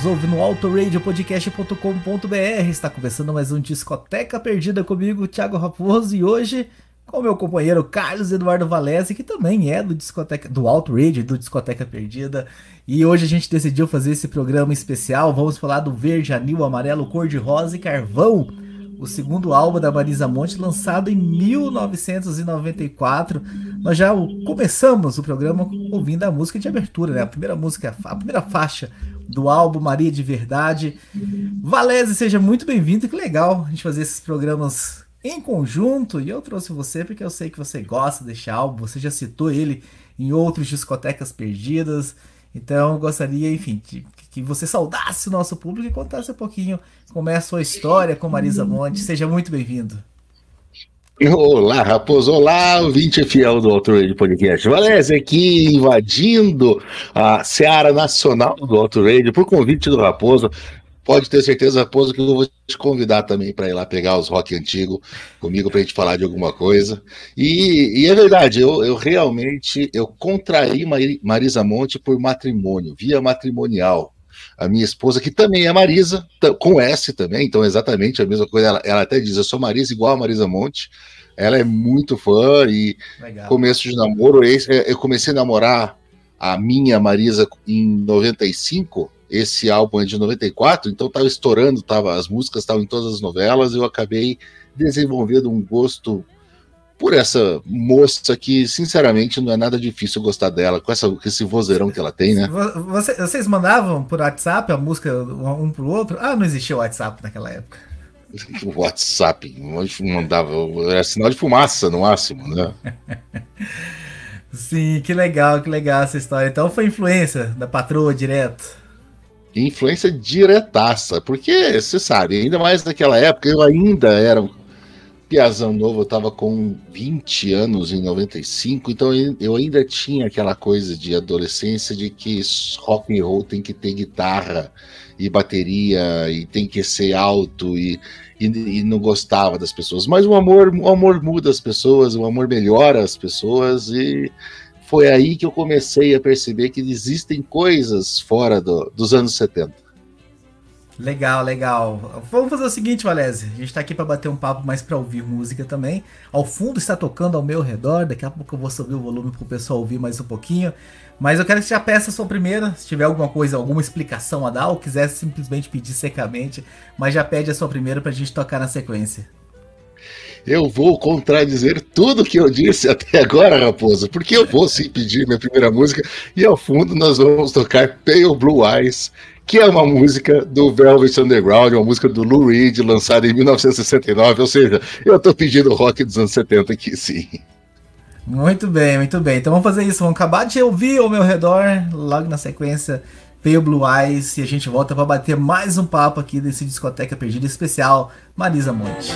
Nos ouve no autoradiopodcast.com.br, está começando mais um Discoteca Perdida comigo, Thiago Raposo, e hoje com meu companheiro Carlos Eduardo Valese, que também é do Discoteca do Auto Radio, do Discoteca Perdida. E hoje a gente decidiu fazer esse programa especial. Vamos falar do Verde, Anil, Amarelo, Cor de Rosa e Carvão, o segundo álbum da Marisa Monte, lançado em 1994. Nós já começamos o programa ouvindo a música de abertura, né? A primeira música, a primeira faixa do álbum Maria de Verdade. Valese, seja muito bem-vindo. Que legal a gente fazer esses programas em conjunto. E eu trouxe você porque eu sei que você gosta deste álbum. Você já citou ele em outros discotecas perdidas. Então eu gostaria, enfim, de- que você saudasse o nosso público e contasse um pouquinho como é a sua história com Marisa Monte. Seja muito bem-vindo. Olá, Raposo. Olá, ouvinte fiel do Auto Radio Podcast. Valézia aqui invadindo a Seara Nacional do Auto Radio por convite do Raposo. pode ter certeza, Raposo, que eu vou te convidar também para ir lá pegar os rock antigo comigo para a gente falar de alguma coisa. E, e é verdade, eu, eu, realmente eu contraí Marisa Monte por matrimônio, via matrimonial. A minha esposa, que também é Marisa, com S também, então exatamente a mesma coisa. Ela, ela até diz: Eu sou Marisa igual a Marisa Monte. Ela é muito fã e Legal. começo de namoro. Eu comecei a namorar a minha Marisa em 95 esse álbum é de 94, então estava estourando, tava, as músicas estavam em todas as novelas, eu acabei desenvolvendo um gosto por essa moça que, sinceramente, não é nada difícil gostar dela, com, essa, com esse vozeirão que ela tem, né? Você, vocês mandavam por WhatsApp a música um pro outro? Ah, não existia WhatsApp naquela época. O WhatsApp, mandava, era sinal de fumaça no máximo, né? Sim, que legal, que legal essa história. Então foi influência da patroa direto influência diretaça, porque você sabe, ainda mais naquela época, eu ainda era piazão novo, eu tava com 20 anos em 95, então eu ainda tinha aquela coisa de adolescência de que rock and roll tem que ter guitarra e bateria e tem que ser alto e, e, e não gostava das pessoas. Mas o amor, o amor muda as pessoas, o amor melhora as pessoas e foi aí que eu comecei a perceber que existem coisas fora do, dos anos 70. Legal, legal. Vamos fazer o seguinte, Valézia. A gente está aqui para bater um papo, mas para ouvir música também. Ao fundo está tocando ao meu redor. Daqui a pouco eu vou subir o volume para o pessoal ouvir mais um pouquinho. Mas eu quero que você já peça a sua primeira. Se tiver alguma coisa, alguma explicação a dar, ou quiser simplesmente pedir secamente, mas já pede a sua primeira para a gente tocar na sequência eu vou contradizer tudo que eu disse até agora, Raposo, porque eu vou sim pedir minha primeira música e ao fundo nós vamos tocar Pale Blue Eyes, que é uma música do Velvet Underground, uma música do Lou Reed, lançada em 1969. Ou seja, eu estou pedindo rock dos anos 70 aqui, sim. Muito bem, muito bem. Então vamos fazer isso. Vamos acabar de ouvir ao meu redor, logo na sequência. Veio Blue Eyes e a gente volta para bater mais um papo aqui desse discoteca perdida especial Marisa Monte.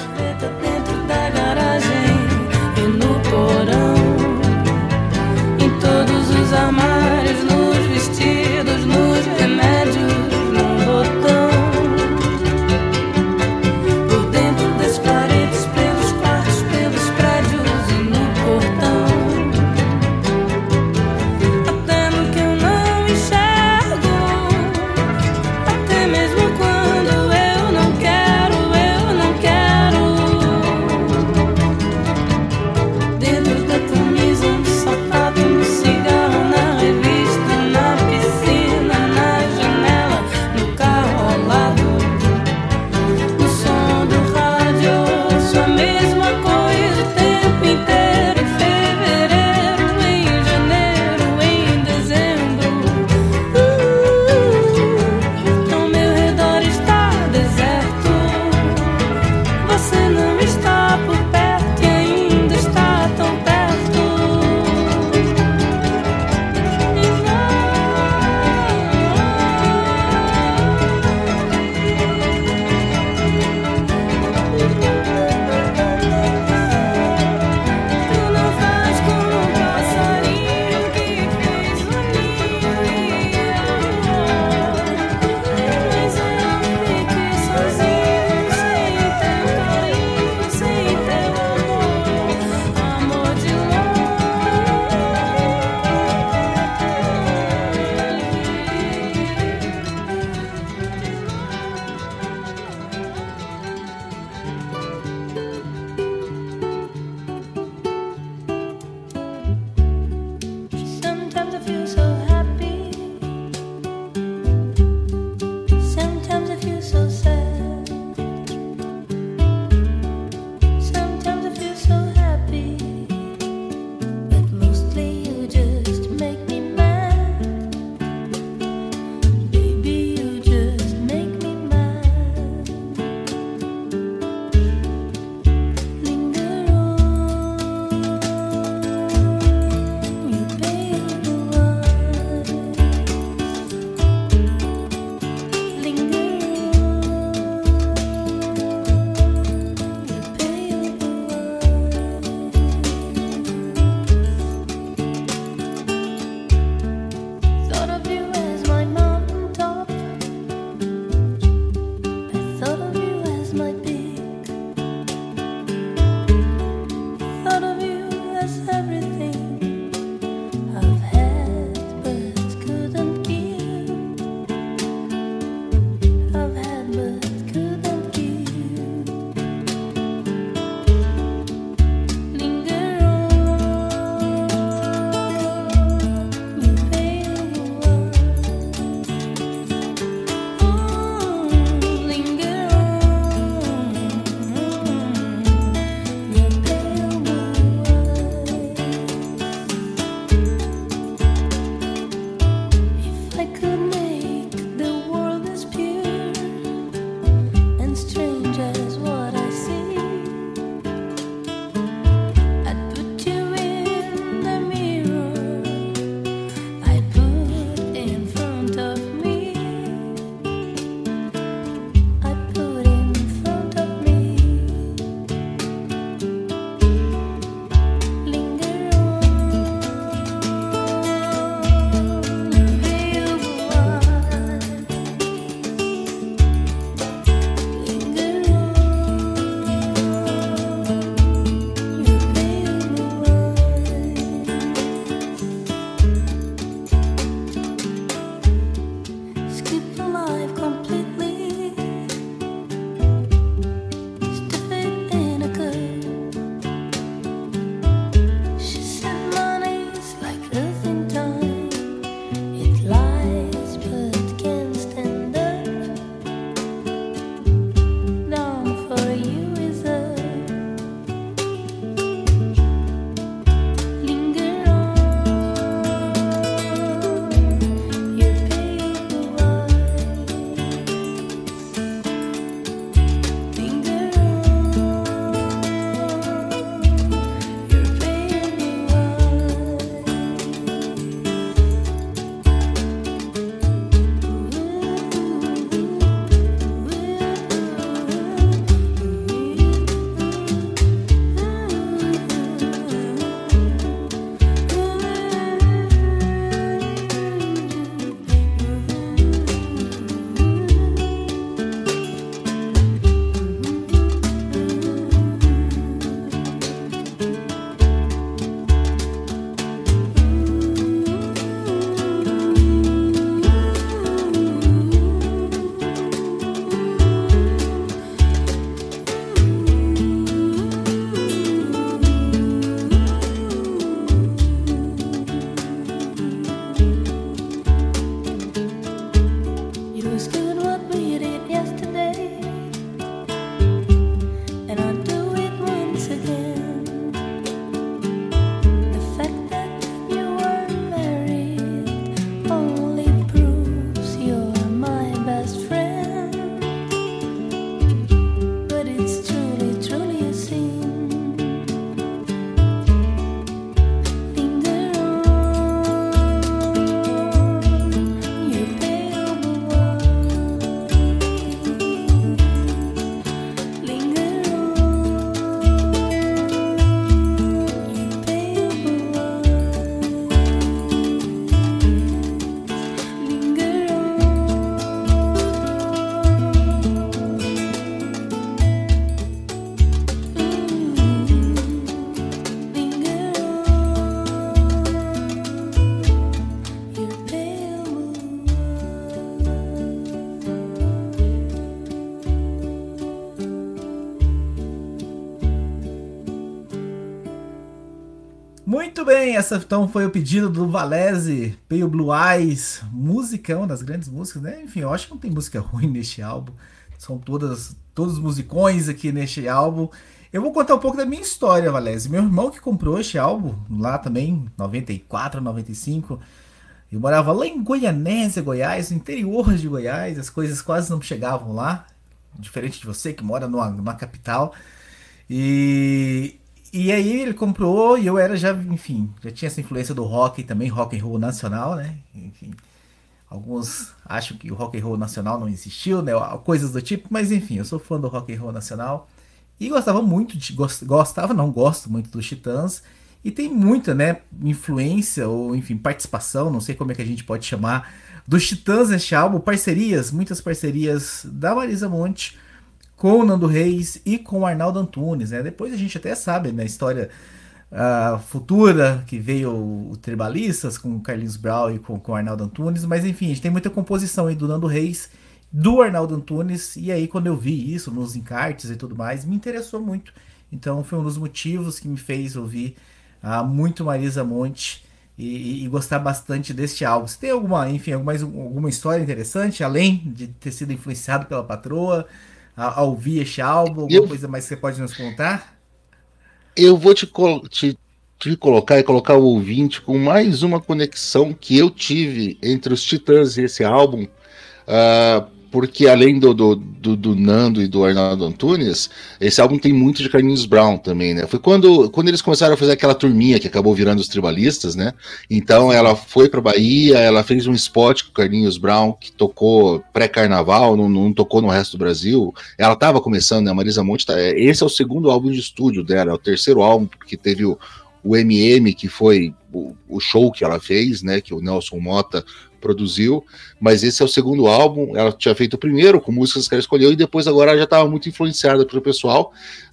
Essa então foi o pedido do Valese, Pale Blue Eyes, musicão das grandes músicas, né? Enfim, eu acho que não tem música ruim neste álbum. São todas todos os musicões aqui neste álbum. Eu vou contar um pouco da minha história, Valese. Meu irmão que comprou este álbum lá também, 94, 95. Eu morava lá em Goianésia, Goiás, no interior de Goiás, as coisas quase não chegavam lá, diferente de você que mora numa, numa capital. E, e aí ele comprou e eu era já, enfim, já tinha essa influência do rock também, rock and roll nacional, né? Enfim, alguns acham que o rock and roll nacional não existiu, né? Coisas do tipo, mas enfim, eu sou fã do rock and roll nacional e gostava muito de gostava, não gosto muito dos Titãs e tem muita, né, influência ou enfim, participação, não sei como é que a gente pode chamar dos Titãs neste álbum, parcerias, muitas parcerias da Marisa Monte com o Nando Reis e com o Arnaldo Antunes. Né? Depois a gente até sabe na né, história uh, futura que veio o Tribalistas com o Carlinhos Brown e com, com o Arnaldo Antunes, mas enfim, a gente tem muita composição aí do Nando Reis, do Arnaldo Antunes, e aí quando eu vi isso nos encartes e tudo mais, me interessou muito. Então foi um dos motivos que me fez ouvir uh, muito Marisa Monte. E, e, gostar bastante deste álbum. Você tem alguma, enfim, alguma, alguma história interessante, além de ter sido influenciado pela patroa? A, a ouvir este álbum? Alguma eu, coisa mais que você pode nos contar? Eu vou te, te, te, colocar e colocar o ouvinte com mais uma conexão que eu tive entre os Titãs e esse álbum. Uh, porque além do, do, do, do, Nando e do Arnaldo Antunes, esse álbum tem muito de Carlinhos Brown também, né? Foi quando, quando eles começaram a fazer aquela turminha que acabou virando os tribalistas, né? Então ela foi para Bahia, ela fez um spot com Carlinhos Brown que tocou pré-carnaval, não, não, tocou no resto do Brasil. Ela estava começando, né? A Marisa Monte, tá, esse é o segundo álbum de estúdio dela, é o terceiro álbum, porque teve o, o MM, que foi o, o, show que ela fez, né? Que o Nelson Mota produziu, mas esse é o segundo álbum. Ela tinha feito o primeiro com músicas que ela escolheu e depois agora ela já estava muito influenciada pelo pessoal.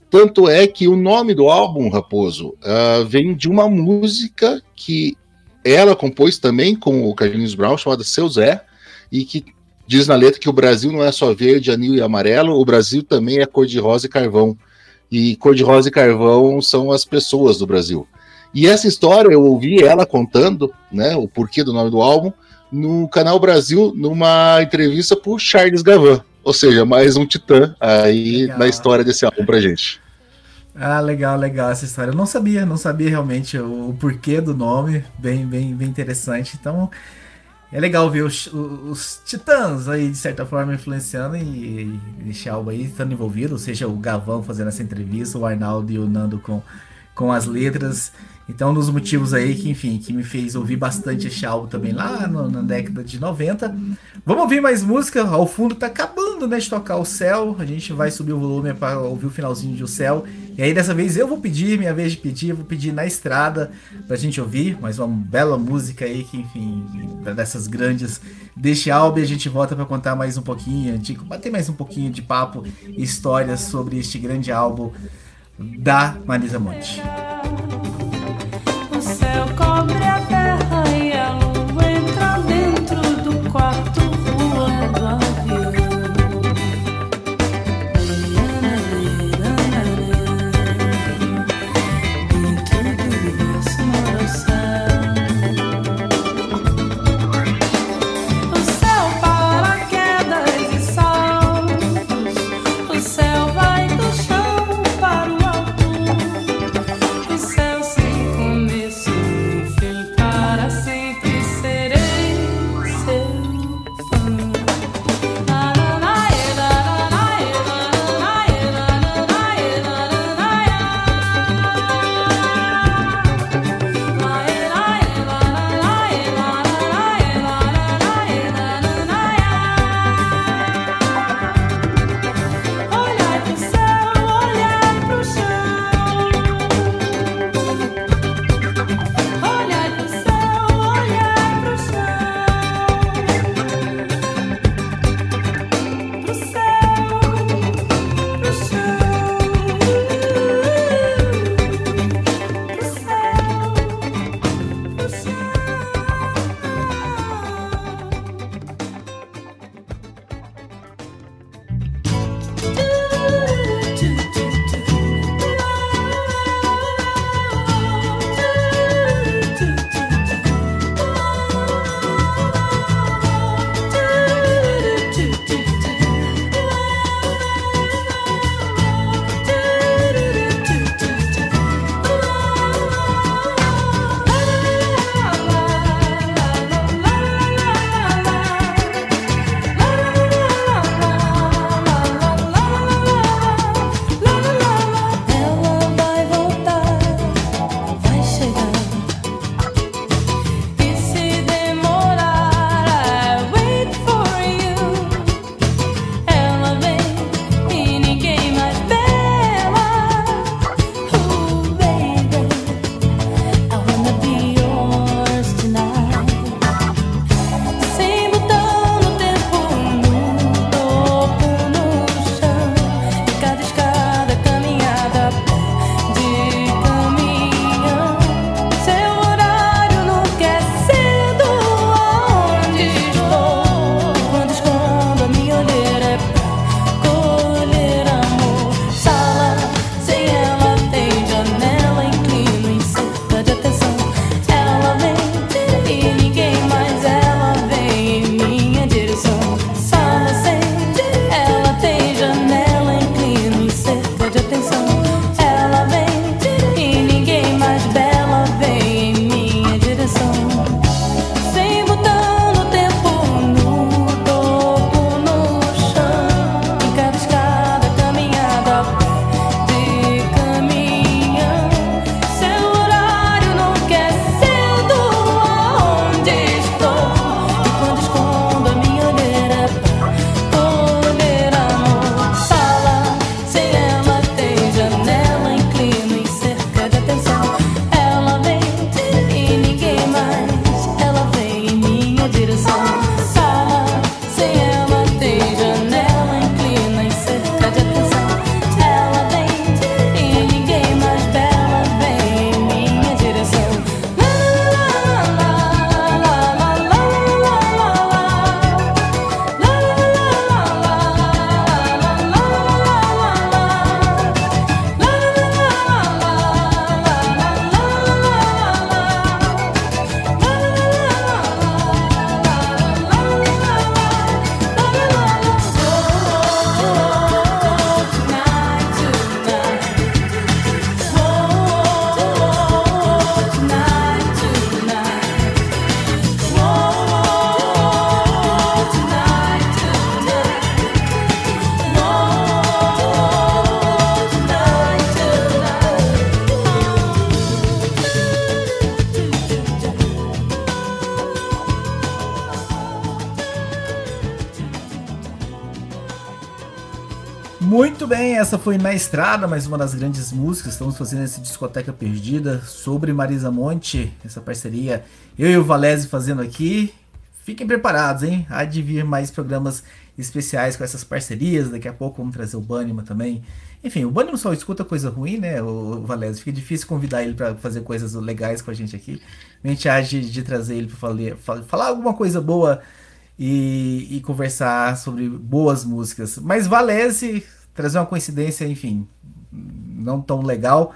Tanto é que o nome do álbum, Raposo, uh, vem de uma música que ela compôs também com o Carlinhos Brown, chamada Seu Zé, e que diz na letra que o Brasil não é só verde, anil e amarelo, o Brasil também é cor de rosa e carvão. E cor de rosa e carvão são as pessoas do Brasil. E essa história eu ouvi ela contando, né, o porquê do nome do álbum, no Canal Brasil, numa entrevista por Charles Gavan. Ou seja, mais um titã aí legal. na história desse álbum pra gente. Ah, legal, legal essa história. Eu não sabia, não sabia realmente o, o porquê do nome. Bem, bem, bem interessante. Então, é legal ver os, os, titãs aí, de certa forma, influenciando e, e esse álbum aí estando envolvido, ou seja, o Gavão fazendo essa entrevista, o Arnaldo e o Nando com, com as letras. Então, um dos motivos aí que, enfim, que me fez ouvir bastante esse álbum também lá no, na década de 90. Vamos ouvir mais música. Ao fundo tá acabando, né, de tocar o céu. A gente vai subir o volume para ouvir o finalzinho de o céu. E aí dessa vez eu vou pedir, minha vez de pedir, vou pedir na estrada pra gente ouvir mais uma bela música aí que, enfim, dessas grandes deste álbum e a gente volta para contar mais um pouquinho, de bater mais um pouquinho de papo e histórias sobre este grande álbum da Marisa Monte. croire essa foi Na Estrada, mais uma das grandes músicas. Estamos fazendo essa discoteca perdida sobre Marisa Monte, essa parceria eu e o Valese fazendo aqui. Fiquem preparados, hein? Há de vir mais programas especiais com essas parcerias. Daqui a pouco vamos trazer o Banima também. Enfim, o Banima só escuta coisa ruim, né, o Valese? Fica difícil convidar ele para fazer coisas legais com a gente aqui. A gente de, de trazer ele para falar alguma coisa boa e, e, conversar sobre boas músicas. Mas Valese trazer uma coincidência, enfim, não tão legal.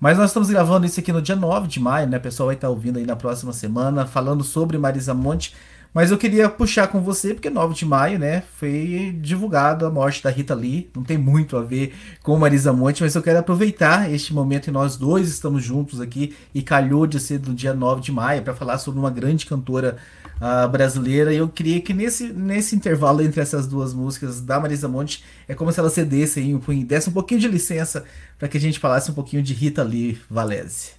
Mas nós estamos gravando isso aqui no dia 9 de maio, né? O pessoal vai estar ouvindo aí na próxima semana, falando sobre Marisa Monte. Mas eu queria puxar com você, porque 9 de maio, né, foi divulgado a morte da Rita Lee. Não tem muito a ver com Marisa Monte, mas eu quero aproveitar este momento em nós dois estamos juntos aqui e calhou de ser do dia 9 de maio para falar sobre uma grande cantora uh, brasileira. E eu queria que nesse, nesse intervalo entre essas duas músicas da Marisa Monte, é como se ela cedesse um, desse um pouquinho de licença para que a gente falasse um pouquinho de Rita Lee Valese.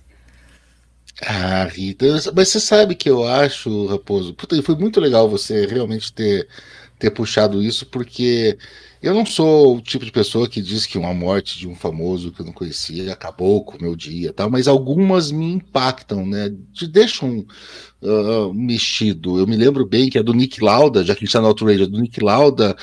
Ah, Rita, mas você sabe que eu acho, Raposo, puta, foi muito legal você realmente ter, ter puxado isso, porque eu não sou o tipo de pessoa que diz que uma morte de um famoso que eu não conhecia acabou com o meu dia, tal, mas algumas me impactam, né? Te deixam uh, mexido. Eu me lembro bem que a do Nick Lauda, já que a gente está no Outrage, a do Nick Lauda,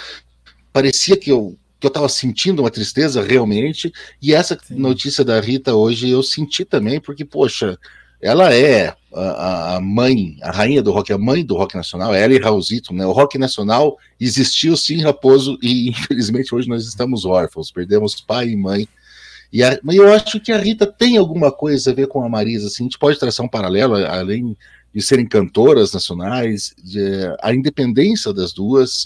parecia que eu que eu estava sentindo uma tristeza realmente, e essa Sim. notícia da Rita hoje eu senti também, porque, poxa, ela é a, a, mãe, a rainha do rock, a mãe do rock nacional, ela e Raulzito, né? O rock nacional existiu sim, Raposo, e infelizmente hoje nós estamos órfãos, perdemos pai e mãe. E a, mas eu acho que a Rita tem alguma coisa a ver com a Marisa, assim, a gente pode traçar um paralelo, além de serem cantoras nacionais, de, a independência das duas,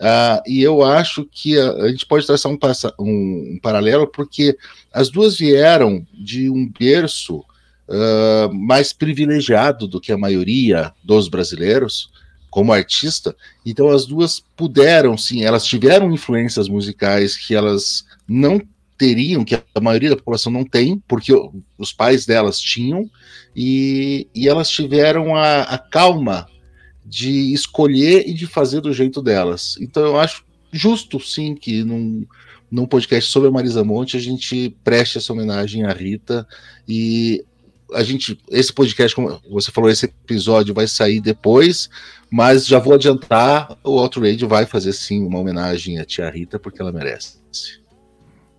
uh, e eu acho que a, a gente pode traçar um, um, um paralelo, porque as duas vieram de um berço uh, mais privilegiado do que a maioria dos brasileiros como artista. Então as duas puderam, sim, elas tiveram influências musicais que elas não teriam, que a maioria da população não tem, porque os pais delas tinham, e, e elas tiveram a, a calma de escolher e de fazer do jeito delas. Então eu acho justo, sim, que num, num podcast sobre a Marisa Monte a gente preste essa homenagem à Rita e a gente, esse podcast, como você falou, esse episódio vai sair depois, mas já vou adiantar, o Outrage vai fazer sim uma homenagem à tia Rita, porque ela merece.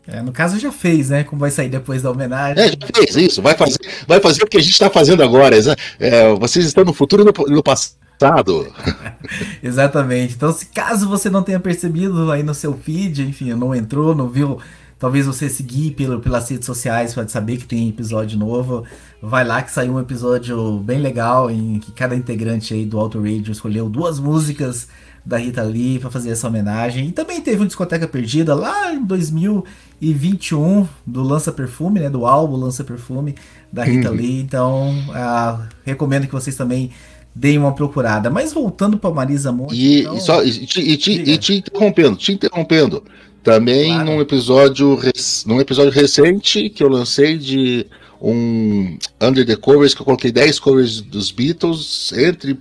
É, no caso já fez, né? Como vai sair depois da homenagem. É, já fez isso, vai fazer, vai fazer o que a gente está fazendo agora. É, vocês estão no futuro e no, no passado. Exatamente. Então, se caso você não tenha percebido aí no seu feed, enfim, não entrou, não viu Talvez você seguir pelo, pelas redes sociais para saber que tem episódio novo. Vai lá que saiu um episódio bem legal em que cada integrante aí do Auto Radio escolheu duas músicas da Rita Lee para fazer essa homenagem. E também teve uma discoteca perdida lá em 2021 do Lança Perfume, né, do álbum Lança Perfume da Rita uhum. Lee. Então, uh, recomendo que vocês também deem uma procurada. Mas voltando para Marisa Monte, e, então, e, só, e, te, e, te, e te interrompendo, te interrompendo. Também claro. num episódio num episódio recente que eu lancei de um Under the Covers, que eu coloquei 10 covers dos Beatles, entre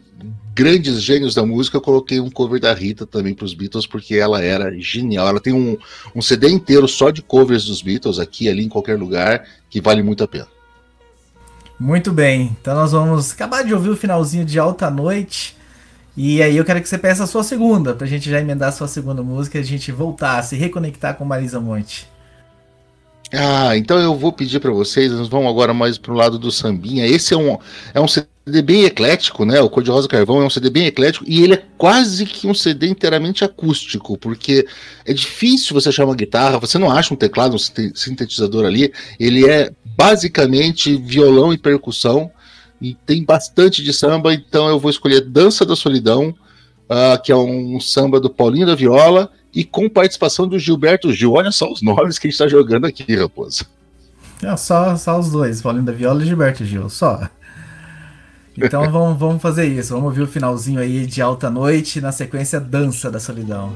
grandes gênios da música, eu coloquei um cover da Rita também para os Beatles, porque ela era genial. Ela tem um, um CD inteiro só de covers dos Beatles, aqui, ali, em qualquer lugar, que vale muito a pena. Muito bem, então nós vamos acabar de ouvir o finalzinho de Alta Noite. E aí eu quero que você peça a sua segunda, pra gente já emendar a sua segunda música e a gente voltar, se reconectar com Marisa Monte. Ah, então eu vou pedir para vocês, nós vamos agora mais pro lado do sambinha. Esse é um, é um CD bem eclético, né? O Cor de Rosa Carvão é um CD bem eclético e ele é quase que um CD inteiramente acústico, porque é difícil você achar uma guitarra, você não acha um teclado, um sintetizador ali, ele é basicamente violão e percussão e tem bastante de samba, então eu vou escolher Dança da Solidão, uh, que é um samba do Paulinho da Viola, e com participação do Gilberto Gil. Olha só os nomes que a gente está jogando aqui, raposa. É, só, só os dois, Paulinho da Viola e Gilberto Gil, só. Então vamos, vamos fazer isso, vamos ouvir o finalzinho aí de Alta Noite, na sequência Dança da Solidão.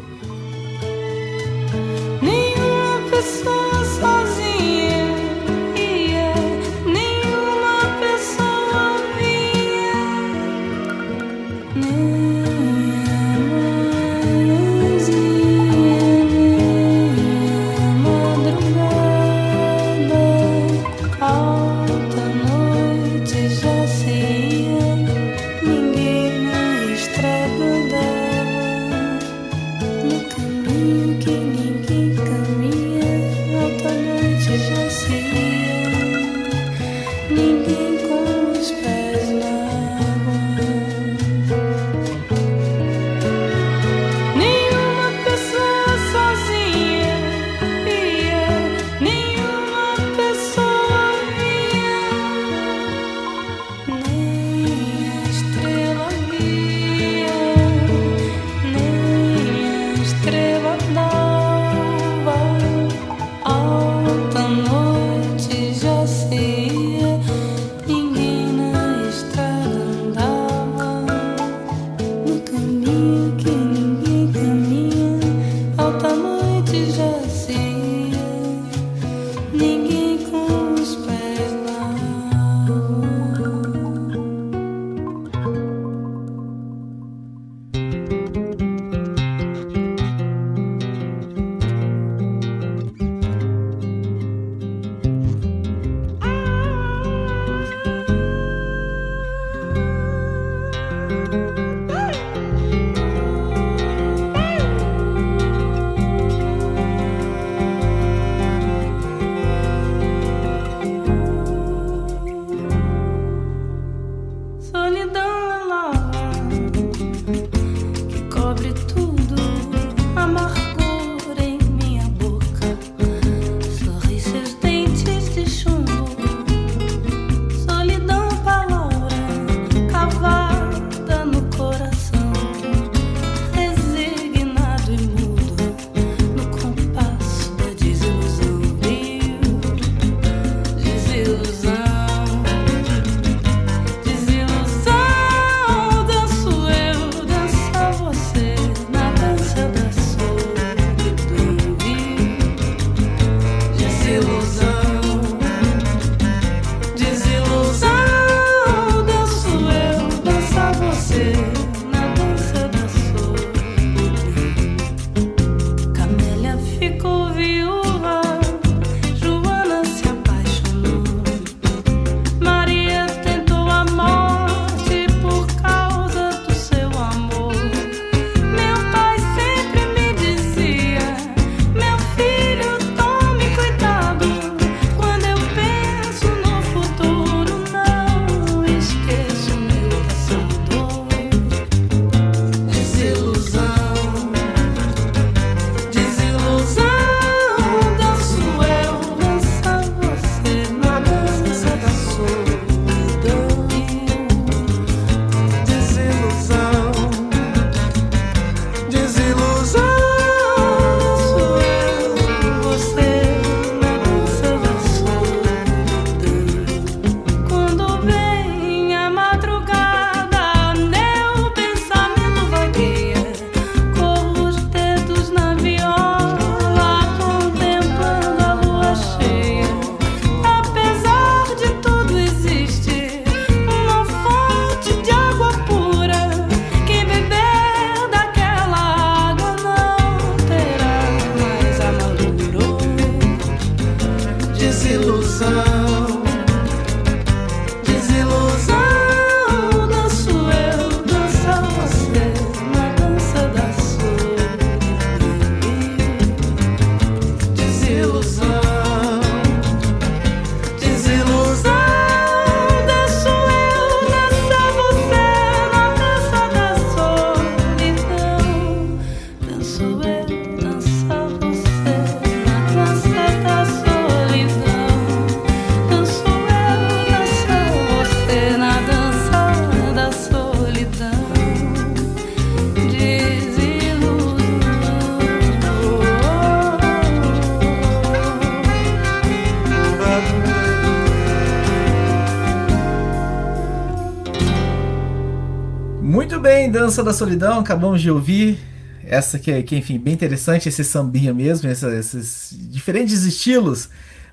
Dança da Solidão, acabamos de ouvir essa que é, que, enfim, bem interessante, esse sambinha mesmo, essa, esses diferentes estilos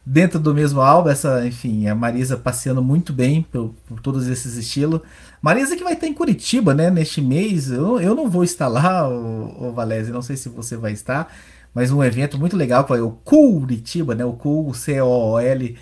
dentro do mesmo álbum. Essa, enfim, a Marisa passeando muito bem por, por todos esses estilos. Marisa que vai estar em Curitiba, né, neste mês. Eu, eu não vou estar lá, o, o não sei se você vai estar, mas um evento muito legal, que é o Curitiba, né, o Cool, C-O-O-L,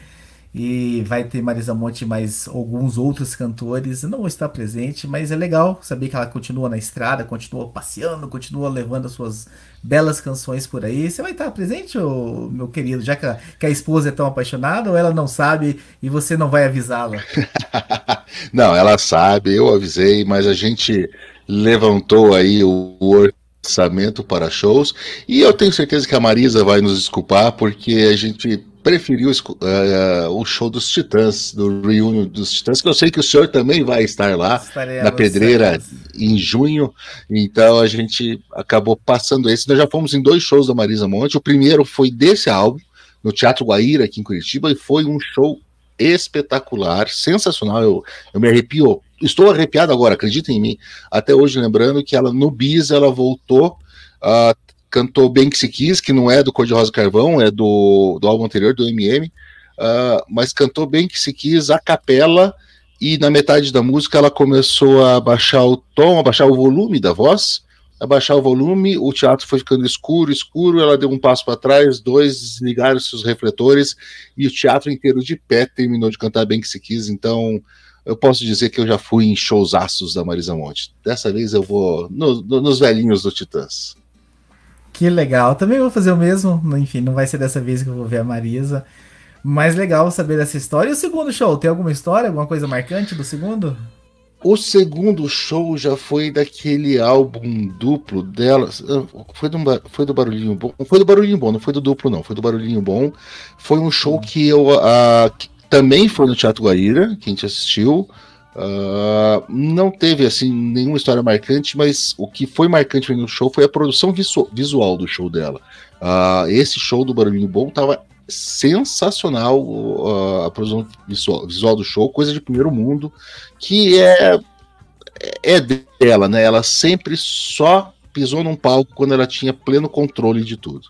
e vai ter Marisa Monte mais alguns outros cantores. não estar presente, mas é legal saber que ela continua na estrada, continua passeando, continua levando as suas belas canções por aí. Você vai estar presente, meu querido, já que a, que a esposa é tão apaixonada ou ela não sabe e você não vai avisá-la? não, ela sabe, eu avisei, mas a gente levantou aí o orçamento para shows e eu tenho certeza que a Marisa vai nos desculpar porque a gente preferiu uh, o show dos Titãs, do reunion dos Titãs, que eu sei que o senhor também vai estar lá Estarei na Pedreira em junho, então a gente acabou passando esse. Nós já fomos em dois shows da Marisa Monte. O primeiro foi desse álbum, no Teatro Guaíra, aqui em Curitiba, e foi um show espetacular, sensacional. Eu, eu me arrepio, estou arrepiado agora, acreditem em mim. Até hoje, lembrando que ela no Bis ela voltou. Uh, cantou Bem Que Se Quis, que não é do Cor de Rosa Carvão, é do, do álbum anterior, do MM, uh, mas cantou Bem Que Se Quis a capela, e na metade da música ela começou a baixar o tom, a baixar o volume da voz, a baixar o volume, o teatro foi ficando escuro, escuro, ela deu um passo para trás, dois desligaram seus refletores, e o teatro inteiro de pé terminou de cantar Bem Que Se Quis, então eu posso dizer que eu já fui em showsaços da Marisa Monte. Dessa vez eu vou no, no, nos velhinhos do Titãs. Que legal. Também vou fazer o mesmo. Enfim, não vai ser dessa vez que eu vou ver a Marisa. Mas legal saber dessa história. E o segundo show, tem alguma história, alguma coisa marcante do segundo? O segundo show já foi daquele álbum duplo dela. Foi do, foi do Barulhinho Bom. Foi do Barulhinho Bom, não foi do duplo, não. Foi do Barulhinho Bom. Foi um show que eu. Uh, que também foi no Teatro Guaíra, que a gente assistiu. Uh, não teve assim nenhuma história marcante, mas o que foi marcante no show foi a produção visu visual do show dela. Uh, esse show do Barulhinho Bom tava sensacional uh, a produção visual, visual, do show, coisa de primeiro mundo, que é é dela, né? Ela sempre só pisou num palco quando ela tinha pleno controle de tudo.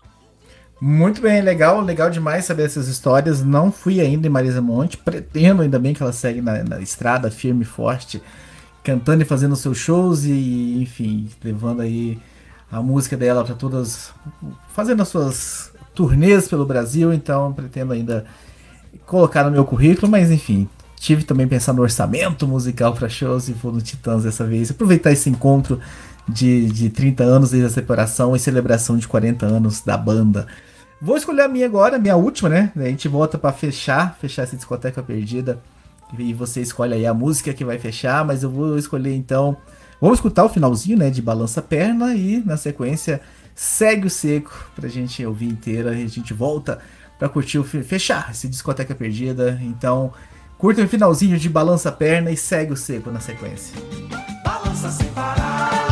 Muito bem, legal, legal demais saber essas histórias. Não fui ainda em Marisa Monte, pretendo ainda bem que ela segue na, na estrada firme e forte, cantando e fazendo seus shows e, enfim, levando aí a música dela para todas, fazendo as suas turnês pelo Brasil. Então, pretendo ainda colocar no meu currículo, mas enfim, tive também pensando no orçamento musical para shows e vou no Titãs dessa vez. Aproveitar esse encontro de, de 30 anos desde a separação e celebração de 40 anos da banda. Vou escolher a minha agora, minha última, né? A gente volta para fechar, fechar essa discoteca perdida. E você escolhe aí a música que vai fechar, mas eu vou escolher então. Vamos escutar o finalzinho, né? De Balança Perna e na sequência segue o seco pra gente ouvir inteira e a gente volta para curtir o fechar esse discoteca perdida. Então, curta o finalzinho de Balança Perna e segue o seco na sequência. Balança sem parar.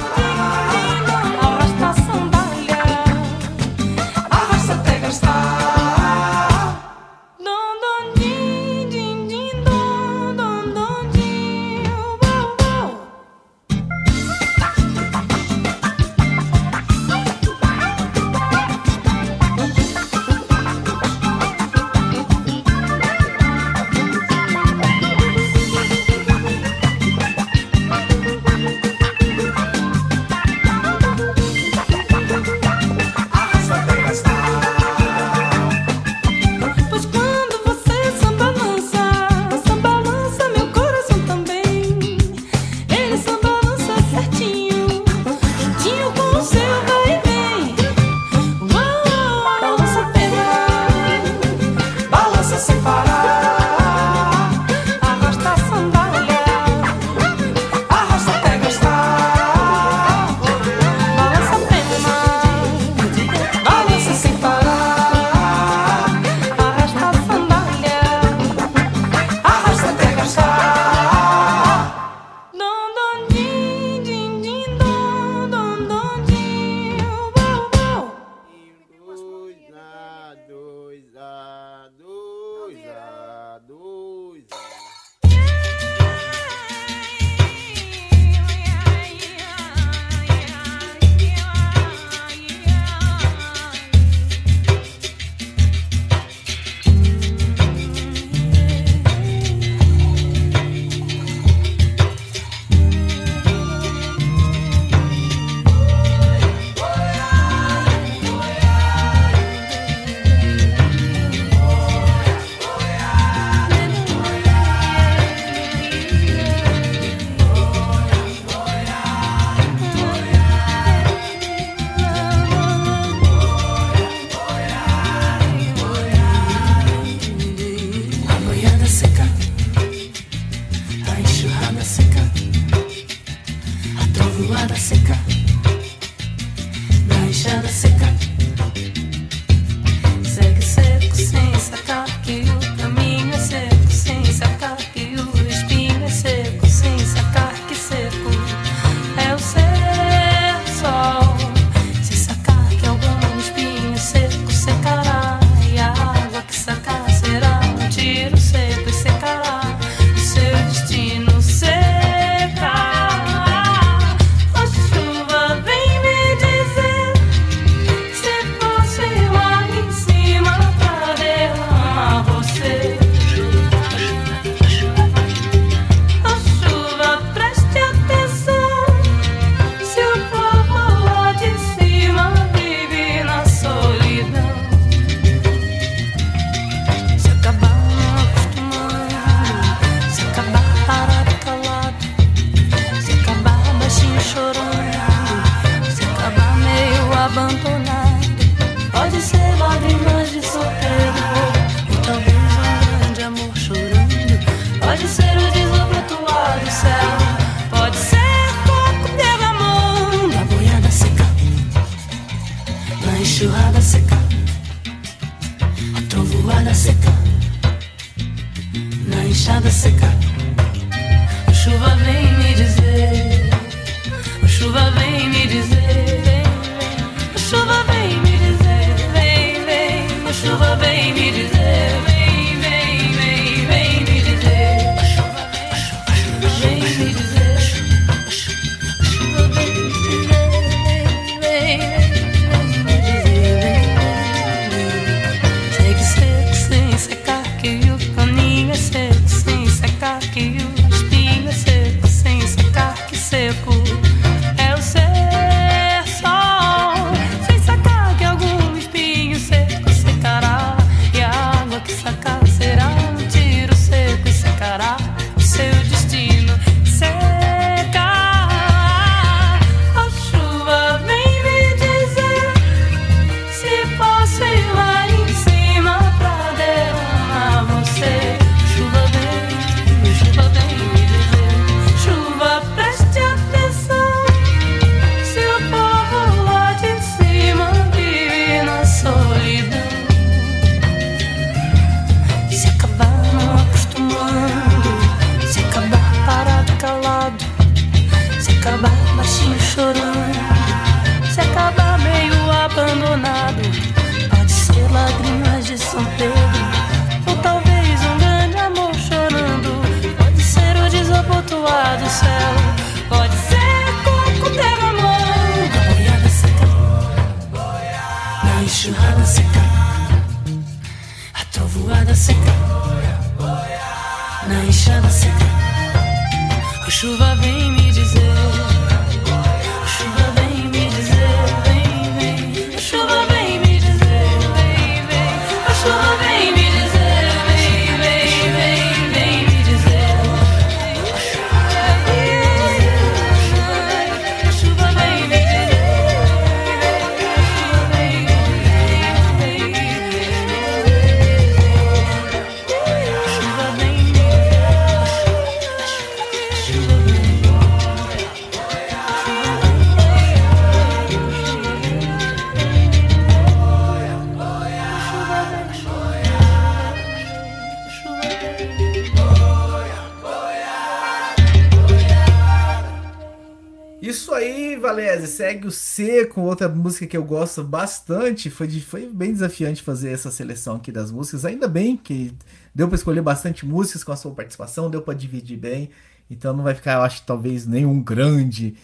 Segue o C com outra música que eu gosto bastante. Foi, de- foi bem desafiante fazer essa seleção aqui das músicas. Ainda bem que deu para escolher bastante músicas com a sua participação, deu para dividir bem. Então não vai ficar, eu acho, talvez nenhum grande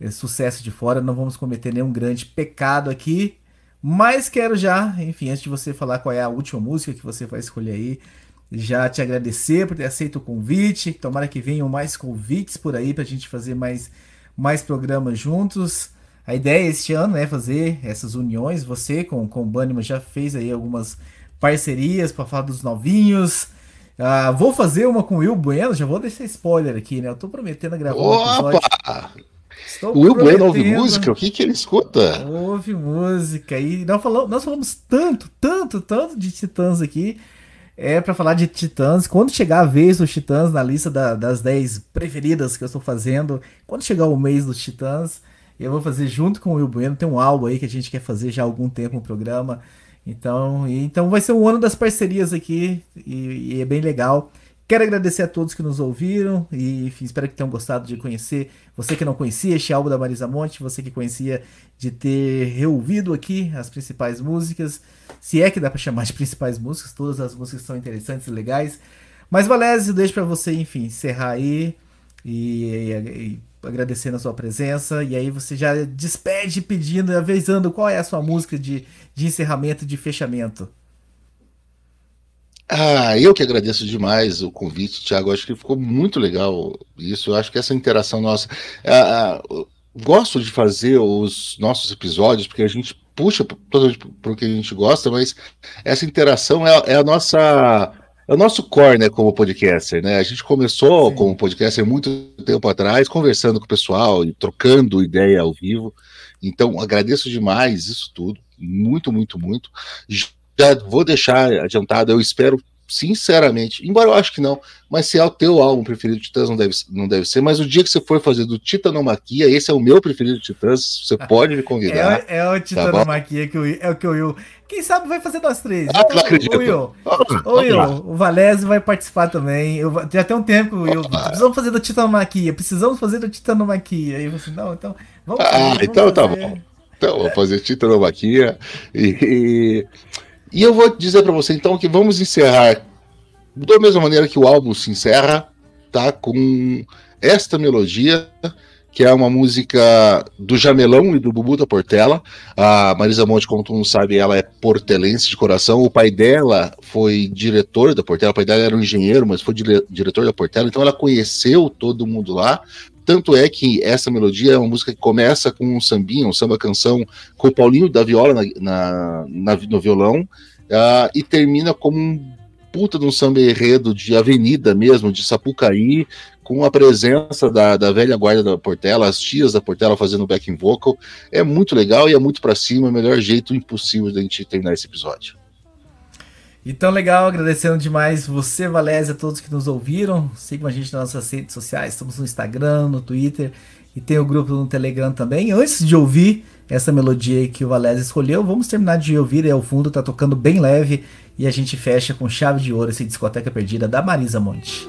eh, sucesso de fora. Não vamos cometer nenhum grande pecado aqui. Mas quero já, enfim, antes de você falar qual é a última música que você vai escolher aí, já te agradecer por ter aceito o convite. Tomara que venham mais convites por aí pra gente fazer mais, mais programas juntos. A ideia este ano é fazer essas uniões. Você com, com o Banniman já fez aí algumas parcerias para falar dos novinhos. Ah, vou fazer uma com o Will Bueno, já vou deixar spoiler aqui, né? Eu tô prometendo gravar um episódio. Estou O Will Bueno ouve música? O que, que ele escuta? Ouve música. E nós falamos, nós falamos tanto, tanto, tanto de Titãs aqui. É pra falar de Titãs. Quando chegar a vez dos Titãs na lista da- das 10 preferidas que eu estou fazendo, quando chegar o mês dos Titãs, eu vou fazer junto com o Will Bueno. Tem um álbum aí que a gente quer fazer já há algum tempo no programa. Então, e- então vai ser um ano das parcerias aqui e, e é bem legal. Quero agradecer a todos que nos ouviram e enfim, espero que tenham gostado de conhecer. Você que não conhecia este álbum da Marisa Monte, você que conhecia de ter reouvido aqui as principais músicas. Se é que dá para chamar de principais músicas, todas as músicas são interessantes e legais. Mas Valézio, deixo para você, enfim, encerrar aí e, e- e agradecendo a sua presença. E aí você já despede pedindo, avisando qual é a sua música de, de encerramento, de fechamento. Ah, eu que agradeço demais o convite, Thiago. Acho que ficou muito legal isso. Eu acho que essa interação nossa. Ah, ah, gosto de fazer os nossos episódios, porque a gente puxa para o que a gente gosta, mas essa interação é, é a nossa. É o nosso core, né, como podcaster, né? A gente começou Sim. como podcaster muito tempo atrás, conversando com o pessoal e trocando ideia ao vivo. Então, agradeço demais isso tudo. Muito, muito, muito. Já vou deixar adiantado, eu espero sinceramente, embora eu acho que não, mas se é o teu álbum preferido de Titãs, não deve, não deve ser. Mas o dia que você for fazer do Titanomaquia, esse é o meu preferido de Titãs, você pode me convidar. É, é o tá Titanomaquia que eu, é o que eu. Quem sabe vai fazer nós três. Ah, não acredito. Ô, Will, Will, o Valese vai participar também. Eu, já tem um tempo o Will. Precisamos fazer do Titanomaquia, precisamos fazer do Titanomaquia. Aí você, não, então. Vamos ah, fazer, então vamos tá fazer. bom. Então, vou fazer Titanomaquia. E, e, e eu vou dizer para você então que vamos encerrar da mesma maneira que o álbum se encerra, tá? Com esta melodia, que é uma música do Jamelão e do Bubu da Portela. A Marisa Monte, como todo mundo sabe, ela é portelense de coração. O pai dela foi diretor da Portela, o pai dela era um engenheiro, mas foi dire diretor da Portela, então ela conheceu todo mundo lá. Tanto é que essa melodia é uma música que começa com um sambinha, um samba-canção, com o Paulinho da Viola na, na, na no violão, uh, e termina como um puta de um samba enredo de avenida mesmo, de Sapucaí, com a presença da, da velha guarda da Portela, as tias da Portela fazendo backing vocal. É muito legal e é muito para cima, é o melhor jeito impossível da gente terminar esse episódio. Então, legal, agradecendo demais você, Valézia, a todos que nos ouviram. Sigam a gente nas nossas redes sociais, estamos no Instagram, no Twitter e tem o grupo no Telegram também. Antes de ouvir essa melodia que o Valézia escolheu, vamos terminar de ouvir, é o fundo, tá tocando bem leve e a gente fecha com chave de ouro esse discoteca perdida da Marisa Monte.